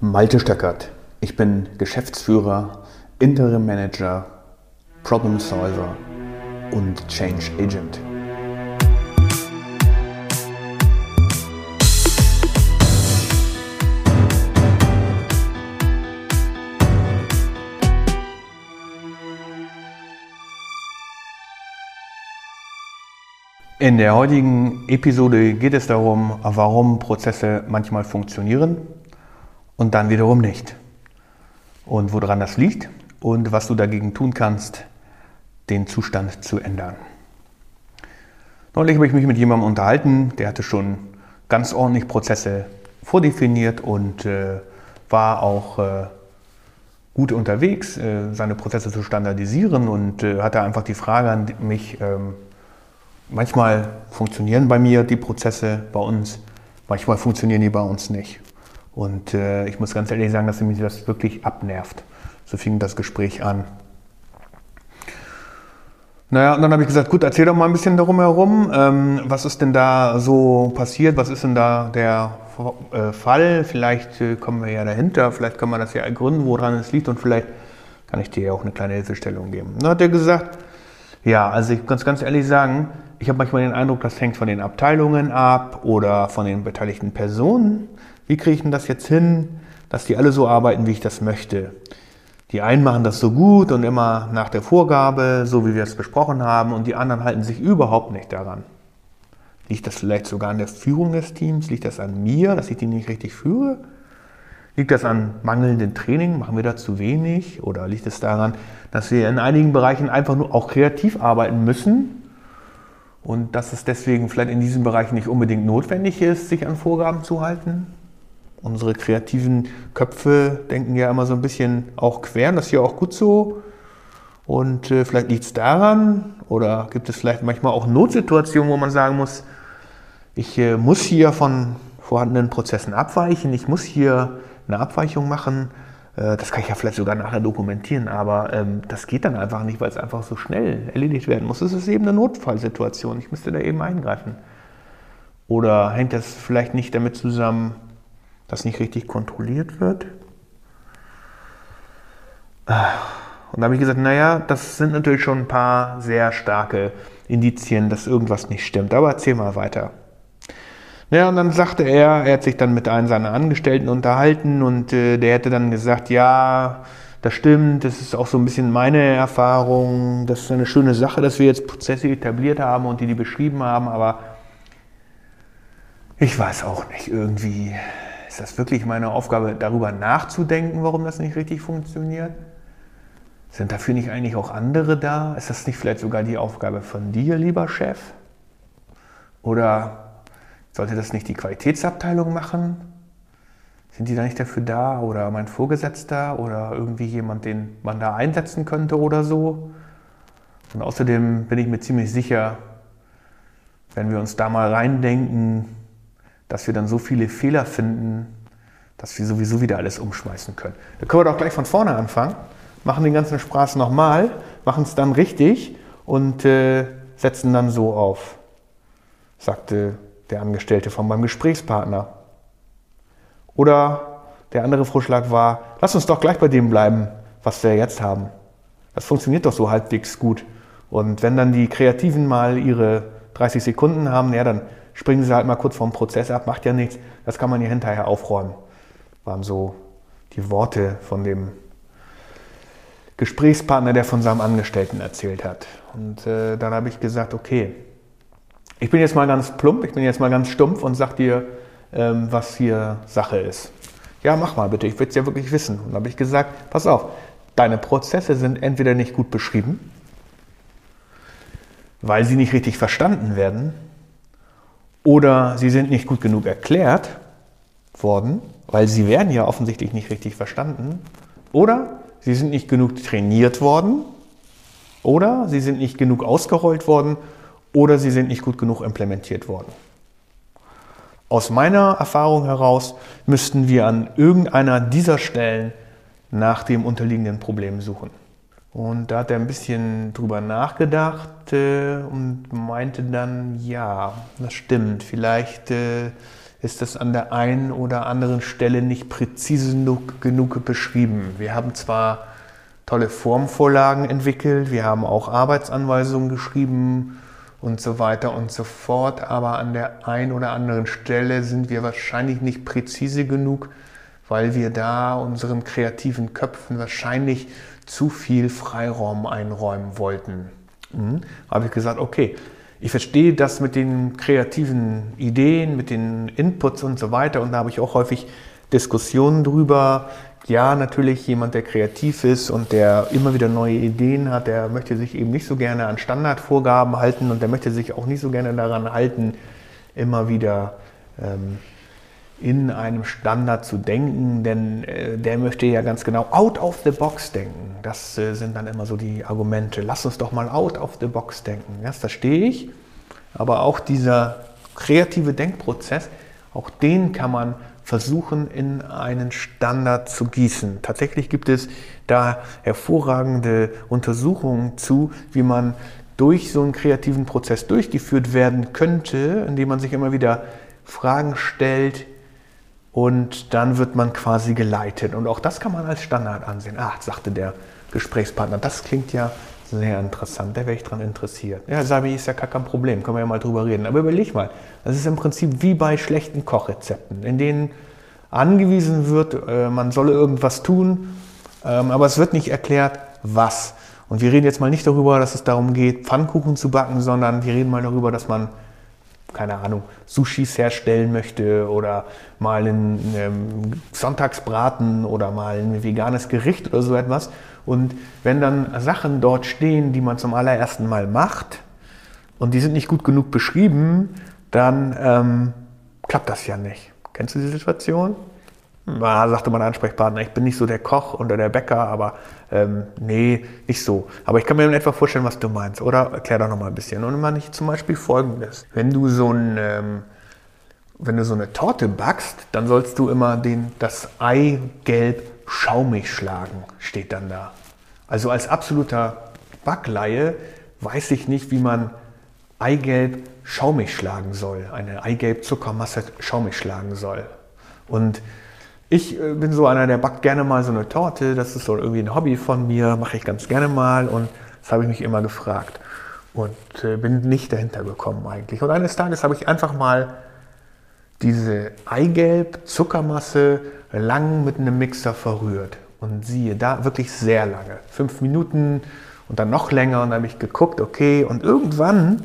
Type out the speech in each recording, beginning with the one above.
Malte Stöckert. Ich bin Geschäftsführer, Interim Manager, Problem Solver und Change Agent. In der heutigen Episode geht es darum, warum Prozesse manchmal funktionieren und dann wiederum nicht. Und woran das liegt und was du dagegen tun kannst, den Zustand zu ändern. Neulich habe ich mich mit jemandem unterhalten, der hatte schon ganz ordentlich Prozesse vordefiniert und äh, war auch äh, gut unterwegs, äh, seine Prozesse zu standardisieren und äh, hatte einfach die Frage an mich, ähm, manchmal funktionieren bei mir die Prozesse bei uns, manchmal funktionieren die bei uns nicht. Und äh, ich muss ganz ehrlich sagen, dass mich das wirklich abnervt. So fing das Gespräch an. Naja, und dann habe ich gesagt, gut, erzähl doch mal ein bisschen darum herum. Ähm, was ist denn da so passiert? Was ist denn da der äh, Fall? Vielleicht äh, kommen wir ja dahinter, vielleicht kann man das ja ergründen, woran es liegt und vielleicht kann ich dir ja auch eine kleine Hilfestellung geben. Dann hat er gesagt, ja, also ich kann ganz ehrlich sagen, ich habe manchmal den Eindruck, das hängt von den Abteilungen ab oder von den beteiligten Personen. Wie kriege ich denn das jetzt hin, dass die alle so arbeiten, wie ich das möchte? Die einen machen das so gut und immer nach der Vorgabe, so wie wir es besprochen haben, und die anderen halten sich überhaupt nicht daran. Liegt das vielleicht sogar an der Führung des Teams? Liegt das an mir, dass ich die nicht richtig führe? Liegt das an mangelndem Training? Machen wir da zu wenig? Oder liegt es daran, dass wir in einigen Bereichen einfach nur auch kreativ arbeiten müssen und dass es deswegen vielleicht in diesen Bereichen nicht unbedingt notwendig ist, sich an Vorgaben zu halten? Unsere kreativen Köpfe denken ja immer so ein bisschen auch quer, das ist ja auch gut so. Und äh, vielleicht liegt es daran oder gibt es vielleicht manchmal auch Notsituationen, wo man sagen muss, ich äh, muss hier von vorhandenen Prozessen abweichen, ich muss hier eine Abweichung machen. Äh, das kann ich ja vielleicht sogar nachher dokumentieren, aber ähm, das geht dann einfach nicht, weil es einfach so schnell erledigt werden muss. Es ist eben eine Notfallsituation, ich müsste da eben eingreifen. Oder hängt das vielleicht nicht damit zusammen, das nicht richtig kontrolliert wird. Und da habe ich gesagt, naja, das sind natürlich schon ein paar sehr starke Indizien, dass irgendwas nicht stimmt. Aber erzähl mal weiter. Naja, und dann sagte er, er hat sich dann mit einem seiner Angestellten unterhalten und äh, der hätte dann gesagt, ja, das stimmt, das ist auch so ein bisschen meine Erfahrung, das ist eine schöne Sache, dass wir jetzt Prozesse etabliert haben und die die beschrieben haben, aber ich weiß auch nicht, irgendwie ist das wirklich meine Aufgabe, darüber nachzudenken, warum das nicht richtig funktioniert? Sind dafür nicht eigentlich auch andere da? Ist das nicht vielleicht sogar die Aufgabe von dir, lieber Chef? Oder sollte das nicht die Qualitätsabteilung machen? Sind die da nicht dafür da? Oder mein Vorgesetzter? Oder irgendwie jemand, den man da einsetzen könnte oder so? Und außerdem bin ich mir ziemlich sicher, wenn wir uns da mal reindenken, dass wir dann so viele Fehler finden, dass wir sowieso wieder alles umschmeißen können. Da können wir doch gleich von vorne anfangen, machen den ganzen Spaß nochmal, machen es dann richtig und äh, setzen dann so auf, sagte der Angestellte von meinem Gesprächspartner. Oder der andere Vorschlag war, lass uns doch gleich bei dem bleiben, was wir jetzt haben. Das funktioniert doch so halbwegs gut. Und wenn dann die Kreativen mal ihre 30 Sekunden haben, ja, dann springen sie halt mal kurz vom Prozess ab, macht ja nichts. Das kann man ja hinterher aufräumen. Waren so die Worte von dem Gesprächspartner, der von seinem Angestellten erzählt hat. Und äh, dann habe ich gesagt, okay, ich bin jetzt mal ganz plump, ich bin jetzt mal ganz stumpf und sag dir, ähm, was hier Sache ist. Ja, mach mal bitte, ich will es ja wirklich wissen. Und dann habe ich gesagt, pass auf, deine Prozesse sind entweder nicht gut beschrieben, weil sie nicht richtig verstanden werden, oder sie sind nicht gut genug erklärt worden, weil sie werden ja offensichtlich nicht richtig verstanden, oder sie sind nicht genug trainiert worden, oder sie sind nicht genug ausgerollt worden, oder sie sind nicht gut genug implementiert worden. Aus meiner Erfahrung heraus müssten wir an irgendeiner dieser Stellen nach dem unterliegenden Problem suchen. Und da hat er ein bisschen drüber nachgedacht äh, und meinte dann, ja, das stimmt, vielleicht äh, ist das an der einen oder anderen Stelle nicht präzise genug, genug beschrieben. Wir haben zwar tolle Formvorlagen entwickelt, wir haben auch Arbeitsanweisungen geschrieben und so weiter und so fort, aber an der einen oder anderen Stelle sind wir wahrscheinlich nicht präzise genug, weil wir da unseren kreativen Köpfen wahrscheinlich zu viel Freiraum einräumen wollten. Mhm. Habe ich gesagt, okay, ich verstehe das mit den kreativen Ideen, mit den Inputs und so weiter. Und da habe ich auch häufig Diskussionen drüber. Ja, natürlich jemand, der kreativ ist und der immer wieder neue Ideen hat, der möchte sich eben nicht so gerne an Standardvorgaben halten und der möchte sich auch nicht so gerne daran halten, immer wieder ähm, in einem Standard zu denken, denn äh, der möchte ja ganz genau out of the box denken. Das äh, sind dann immer so die Argumente. Lass uns doch mal out of the box denken. Das verstehe ich. Aber auch dieser kreative Denkprozess, auch den kann man versuchen in einen Standard zu gießen. Tatsächlich gibt es da hervorragende Untersuchungen zu, wie man durch so einen kreativen Prozess durchgeführt werden könnte, indem man sich immer wieder Fragen stellt, und dann wird man quasi geleitet. Und auch das kann man als Standard ansehen. Ah, sagte der Gesprächspartner, das klingt ja sehr interessant, da wäre ich dran interessiert. Ja, Sabi ist ja gar kein Problem, können wir ja mal drüber reden. Aber überleg mal, das ist im Prinzip wie bei schlechten Kochrezepten, in denen angewiesen wird, äh, man solle irgendwas tun, ähm, aber es wird nicht erklärt, was. Und wir reden jetzt mal nicht darüber, dass es darum geht, Pfannkuchen zu backen, sondern wir reden mal darüber, dass man keine Ahnung, Sushis herstellen möchte oder mal einen ähm, Sonntagsbraten oder mal ein veganes Gericht oder so etwas. Und wenn dann Sachen dort stehen, die man zum allerersten Mal macht und die sind nicht gut genug beschrieben, dann ähm, klappt das ja nicht. Kennst du die Situation? Na, sagte mein Ansprechpartner, ich bin nicht so der Koch oder der Bäcker, aber ähm, nee, nicht so. Aber ich kann mir in etwa vorstellen, was du meinst. Oder erklär doch noch mal ein bisschen. Und immer nicht zum Beispiel folgendes. Wenn du so ein, ähm, wenn du so eine Torte backst, dann sollst du immer den, das Eigelb schaumig schlagen, steht dann da. Also als absoluter Backleihe weiß ich nicht, wie man Eigelb schaumig schlagen soll, eine Eigelb-Zuckermasse schaumig schlagen soll. Und ich äh, bin so einer, der backt gerne mal so eine Torte. Das ist so irgendwie ein Hobby von mir, mache ich ganz gerne mal und das habe ich mich immer gefragt und äh, bin nicht dahinter gekommen eigentlich. Und eines Tages habe ich einfach mal diese Eigelb-Zuckermasse lang mit einem Mixer verrührt. Und siehe da, wirklich sehr lange. Fünf Minuten und dann noch länger. Und dann habe ich geguckt, okay. Und irgendwann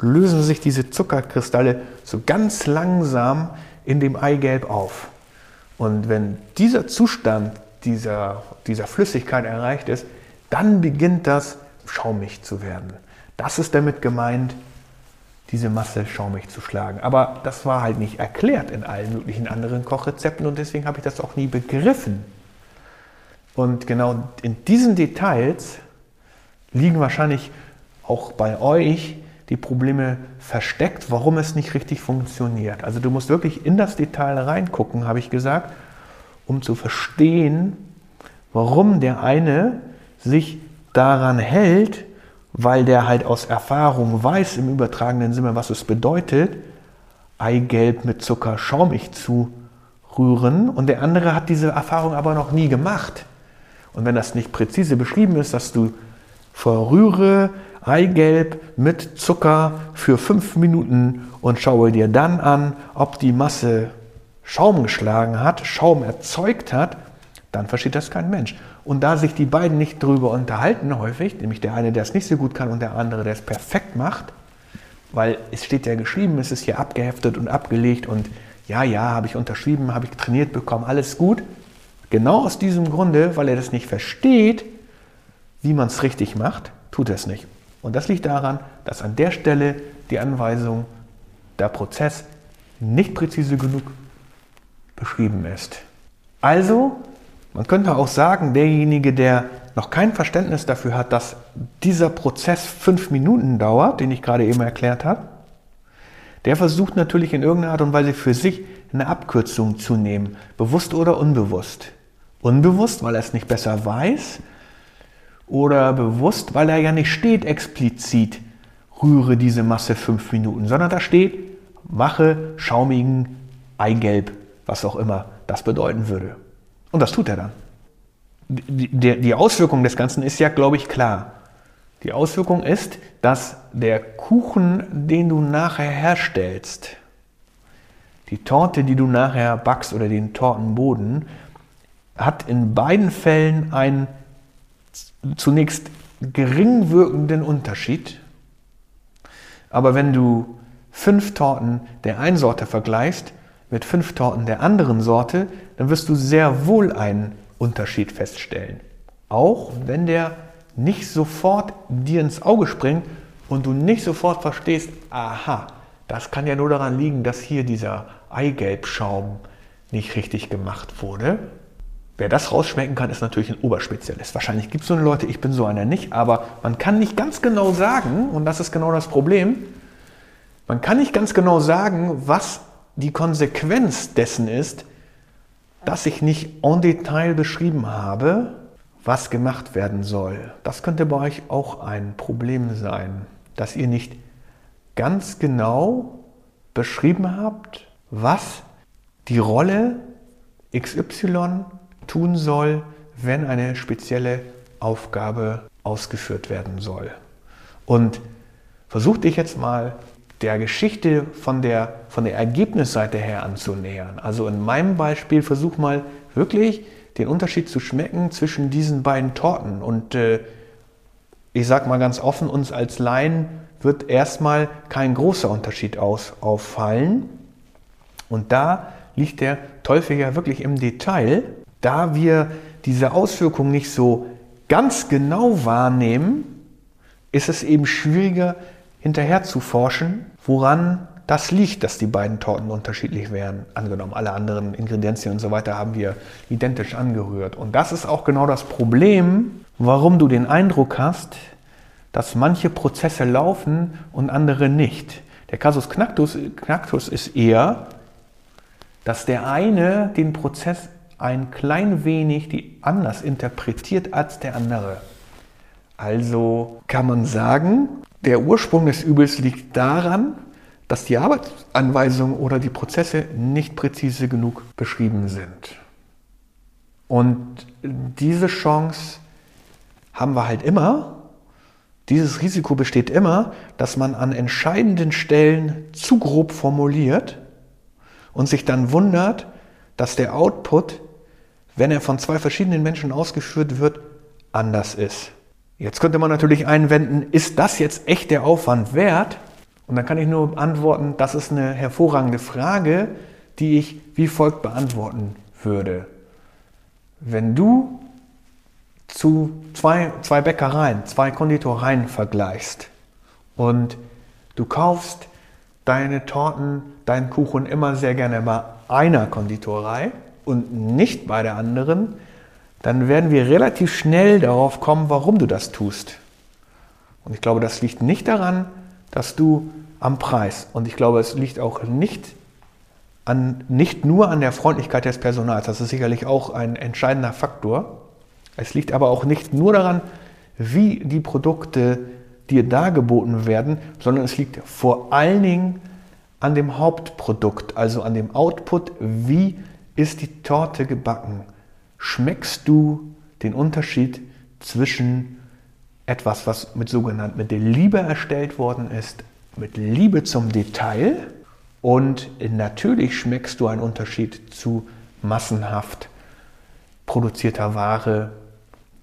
lösen sich diese Zuckerkristalle so ganz langsam in dem Eigelb auf. Und wenn dieser Zustand dieser, dieser Flüssigkeit erreicht ist, dann beginnt das schaumig zu werden. Das ist damit gemeint, diese Masse schaumig zu schlagen. Aber das war halt nicht erklärt in allen möglichen anderen Kochrezepten und deswegen habe ich das auch nie begriffen. Und genau in diesen Details liegen wahrscheinlich auch bei euch die Probleme versteckt, warum es nicht richtig funktioniert. Also du musst wirklich in das Detail reingucken, habe ich gesagt, um zu verstehen, warum der eine sich daran hält, weil der halt aus Erfahrung weiß im übertragenen Sinne, was es bedeutet, Eigelb mit Zucker schaumig zu rühren und der andere hat diese Erfahrung aber noch nie gemacht. Und wenn das nicht präzise beschrieben ist, dass du verrühre Eigelb mit Zucker für fünf Minuten und schaue dir dann an, ob die Masse Schaum geschlagen hat, Schaum erzeugt hat, dann versteht das kein Mensch. Und da sich die beiden nicht darüber unterhalten häufig, nämlich der eine, der es nicht so gut kann und der andere, der es perfekt macht, weil es steht ja geschrieben, es ist hier abgeheftet und abgelegt und ja, ja, habe ich unterschrieben, habe ich trainiert bekommen, alles gut. Genau aus diesem Grunde, weil er das nicht versteht, wie man es richtig macht, tut er es nicht. Und das liegt daran, dass an der Stelle die Anweisung, der Prozess nicht präzise genug beschrieben ist. Also, man könnte auch sagen, derjenige, der noch kein Verständnis dafür hat, dass dieser Prozess fünf Minuten dauert, den ich gerade eben erklärt habe, der versucht natürlich in irgendeiner Art und Weise für sich eine Abkürzung zu nehmen, bewusst oder unbewusst. Unbewusst, weil er es nicht besser weiß, oder bewusst, weil er ja nicht steht explizit, rühre diese Masse fünf Minuten, sondern da steht, mache schaumigen Eigelb, was auch immer das bedeuten würde. Und das tut er dann. Die, die, Auswirkung des Ganzen ist ja, glaube ich, klar. Die Auswirkung ist, dass der Kuchen, den du nachher herstellst, die Torte, die du nachher backst oder den Tortenboden, hat in beiden Fällen einen zunächst gering wirkenden Unterschied. Aber wenn du fünf Torten der einen Sorte vergleichst mit fünf Torten der anderen Sorte, dann wirst du sehr wohl einen Unterschied feststellen. Auch wenn der nicht sofort dir ins Auge springt und du nicht sofort verstehst, aha, das kann ja nur daran liegen, dass hier dieser Eigelbschaum nicht richtig gemacht wurde. Wer das rausschmecken kann, ist natürlich ein Oberspezialist. Wahrscheinlich gibt es so eine Leute, ich bin so einer nicht, aber man kann nicht ganz genau sagen, und das ist genau das Problem, man kann nicht ganz genau sagen, was die Konsequenz dessen ist, dass ich nicht en Detail beschrieben habe, was gemacht werden soll. Das könnte bei euch auch ein Problem sein, dass ihr nicht ganz genau beschrieben habt, was die Rolle XY tun soll, wenn eine spezielle Aufgabe ausgeführt werden soll. Und versuch dich jetzt mal der Geschichte von der, von der Ergebnisseite her anzunähern. Also in meinem Beispiel versuch mal wirklich den Unterschied zu schmecken zwischen diesen beiden Torten. Und äh, ich sage mal ganz offen, uns als Laien wird erstmal kein großer Unterschied aus, auffallen. Und da liegt der Teufel ja wirklich im Detail. Da wir diese Auswirkungen nicht so ganz genau wahrnehmen, ist es eben schwieriger hinterher zu forschen, woran das liegt, dass die beiden Torten unterschiedlich wären. Angenommen, alle anderen Ingredienzien und so weiter haben wir identisch angerührt. Und das ist auch genau das Problem, warum du den Eindruck hast, dass manche Prozesse laufen und andere nicht. Der Kasus Knacktus, Knacktus ist eher, dass der eine den Prozess ein klein wenig anders interpretiert als der andere. Also kann man sagen, der Ursprung des Übels liegt daran, dass die Arbeitsanweisungen oder die Prozesse nicht präzise genug beschrieben sind. Und diese Chance haben wir halt immer. Dieses Risiko besteht immer, dass man an entscheidenden Stellen zu grob formuliert und sich dann wundert, dass der Output, wenn er von zwei verschiedenen Menschen ausgeführt wird, anders ist. Jetzt könnte man natürlich einwenden, ist das jetzt echt der Aufwand wert? Und dann kann ich nur antworten, das ist eine hervorragende Frage, die ich wie folgt beantworten würde. Wenn du zu zwei, zwei Bäckereien, zwei Konditoreien vergleichst und du kaufst deine Torten, deinen Kuchen immer sehr gerne bei einer Konditorei und nicht bei der anderen, dann werden wir relativ schnell darauf kommen, warum du das tust. Und ich glaube, das liegt nicht daran, dass du am Preis. Und ich glaube, es liegt auch nicht, an, nicht nur an der Freundlichkeit des Personals. Das ist sicherlich auch ein entscheidender Faktor. Es liegt aber auch nicht nur daran, wie die Produkte dir dargeboten werden, sondern es liegt vor allen Dingen an dem Hauptprodukt, also an dem Output. Wie ist die Torte gebacken? Schmeckst du den Unterschied zwischen etwas, was mit sogenannt mit der Liebe erstellt worden ist, mit Liebe zum Detail und natürlich schmeckst du einen Unterschied zu massenhaft produzierter Ware,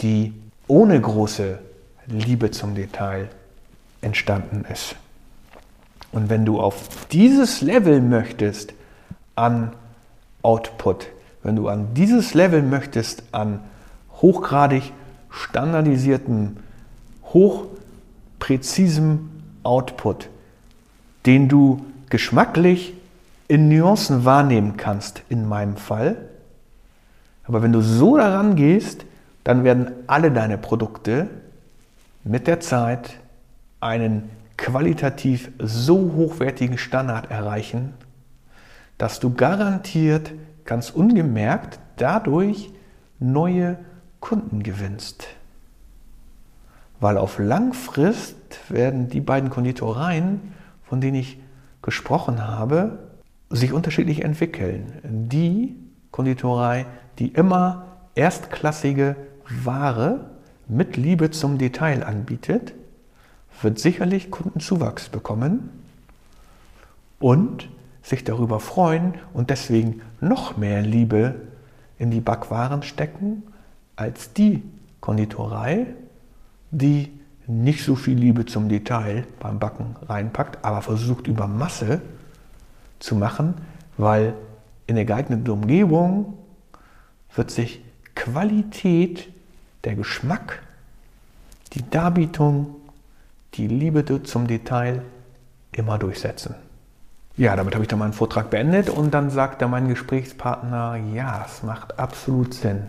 die ohne große Liebe zum Detail entstanden ist. Und wenn du auf dieses Level möchtest an Output, wenn du an dieses Level möchtest an hochgradig standardisiertem, hochpräzisem Output, den du geschmacklich in Nuancen wahrnehmen kannst, in meinem Fall. Aber wenn du so daran gehst, dann werden alle deine Produkte mit der Zeit einen qualitativ so hochwertigen Standard erreichen, dass du garantiert ganz ungemerkt dadurch neue Kunden gewinnst. Weil auf Langfrist werden die beiden Konditoreien, von denen ich gesprochen habe, sich unterschiedlich entwickeln. Die Konditorei, die immer erstklassige Ware mit Liebe zum Detail anbietet, wird sicherlich Kundenzuwachs bekommen und sich darüber freuen und deswegen noch mehr Liebe in die Backwaren stecken als die Konditorei, die nicht so viel Liebe zum Detail beim Backen reinpackt, aber versucht über Masse zu machen, weil in der geeigneten Umgebung wird sich Qualität, der Geschmack, die Darbietung, die Liebe zum Detail immer durchsetzen. Ja, damit habe ich dann meinen Vortrag beendet und dann sagte mein Gesprächspartner, ja, es macht absolut Sinn,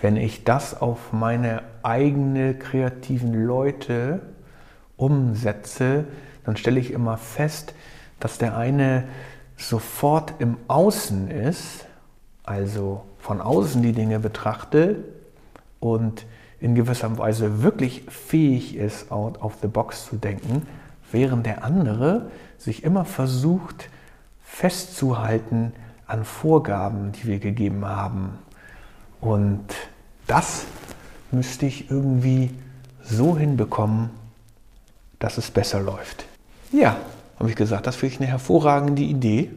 wenn ich das auf meine eigene kreativen Leute umsetze, dann stelle ich immer fest, dass der eine sofort im Außen ist, also von außen die Dinge betrachte und in gewisser Weise wirklich fähig ist, out of the box zu denken, während der andere sich immer versucht festzuhalten an Vorgaben, die wir gegeben haben. Und das müsste ich irgendwie so hinbekommen, dass es besser läuft. Ja, habe ich gesagt, das finde ich eine hervorragende Idee.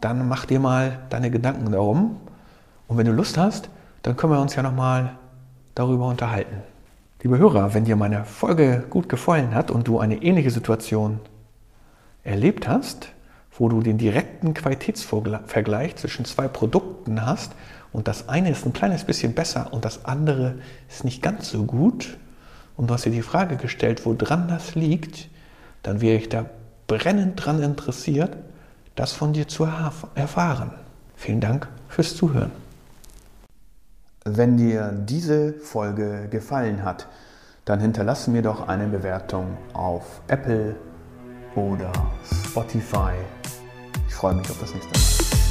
Dann mach dir mal deine Gedanken darum. Und wenn du Lust hast, dann können wir uns ja nochmal darüber unterhalten. Liebe Hörer, wenn dir meine Folge gut gefallen hat und du eine ähnliche Situation erlebt hast, wo du den direkten Qualitätsvergleich zwischen zwei Produkten hast und das eine ist ein kleines bisschen besser und das andere ist nicht ganz so gut und du hast dir die Frage gestellt, woran das liegt, dann wäre ich da brennend dran interessiert, das von dir zu erfahren. Vielen Dank fürs Zuhören. Wenn dir diese Folge gefallen hat, dann hinterlasse mir doch eine Bewertung auf Apple oder Spotify. Ich freue mich auf das nächste Mal.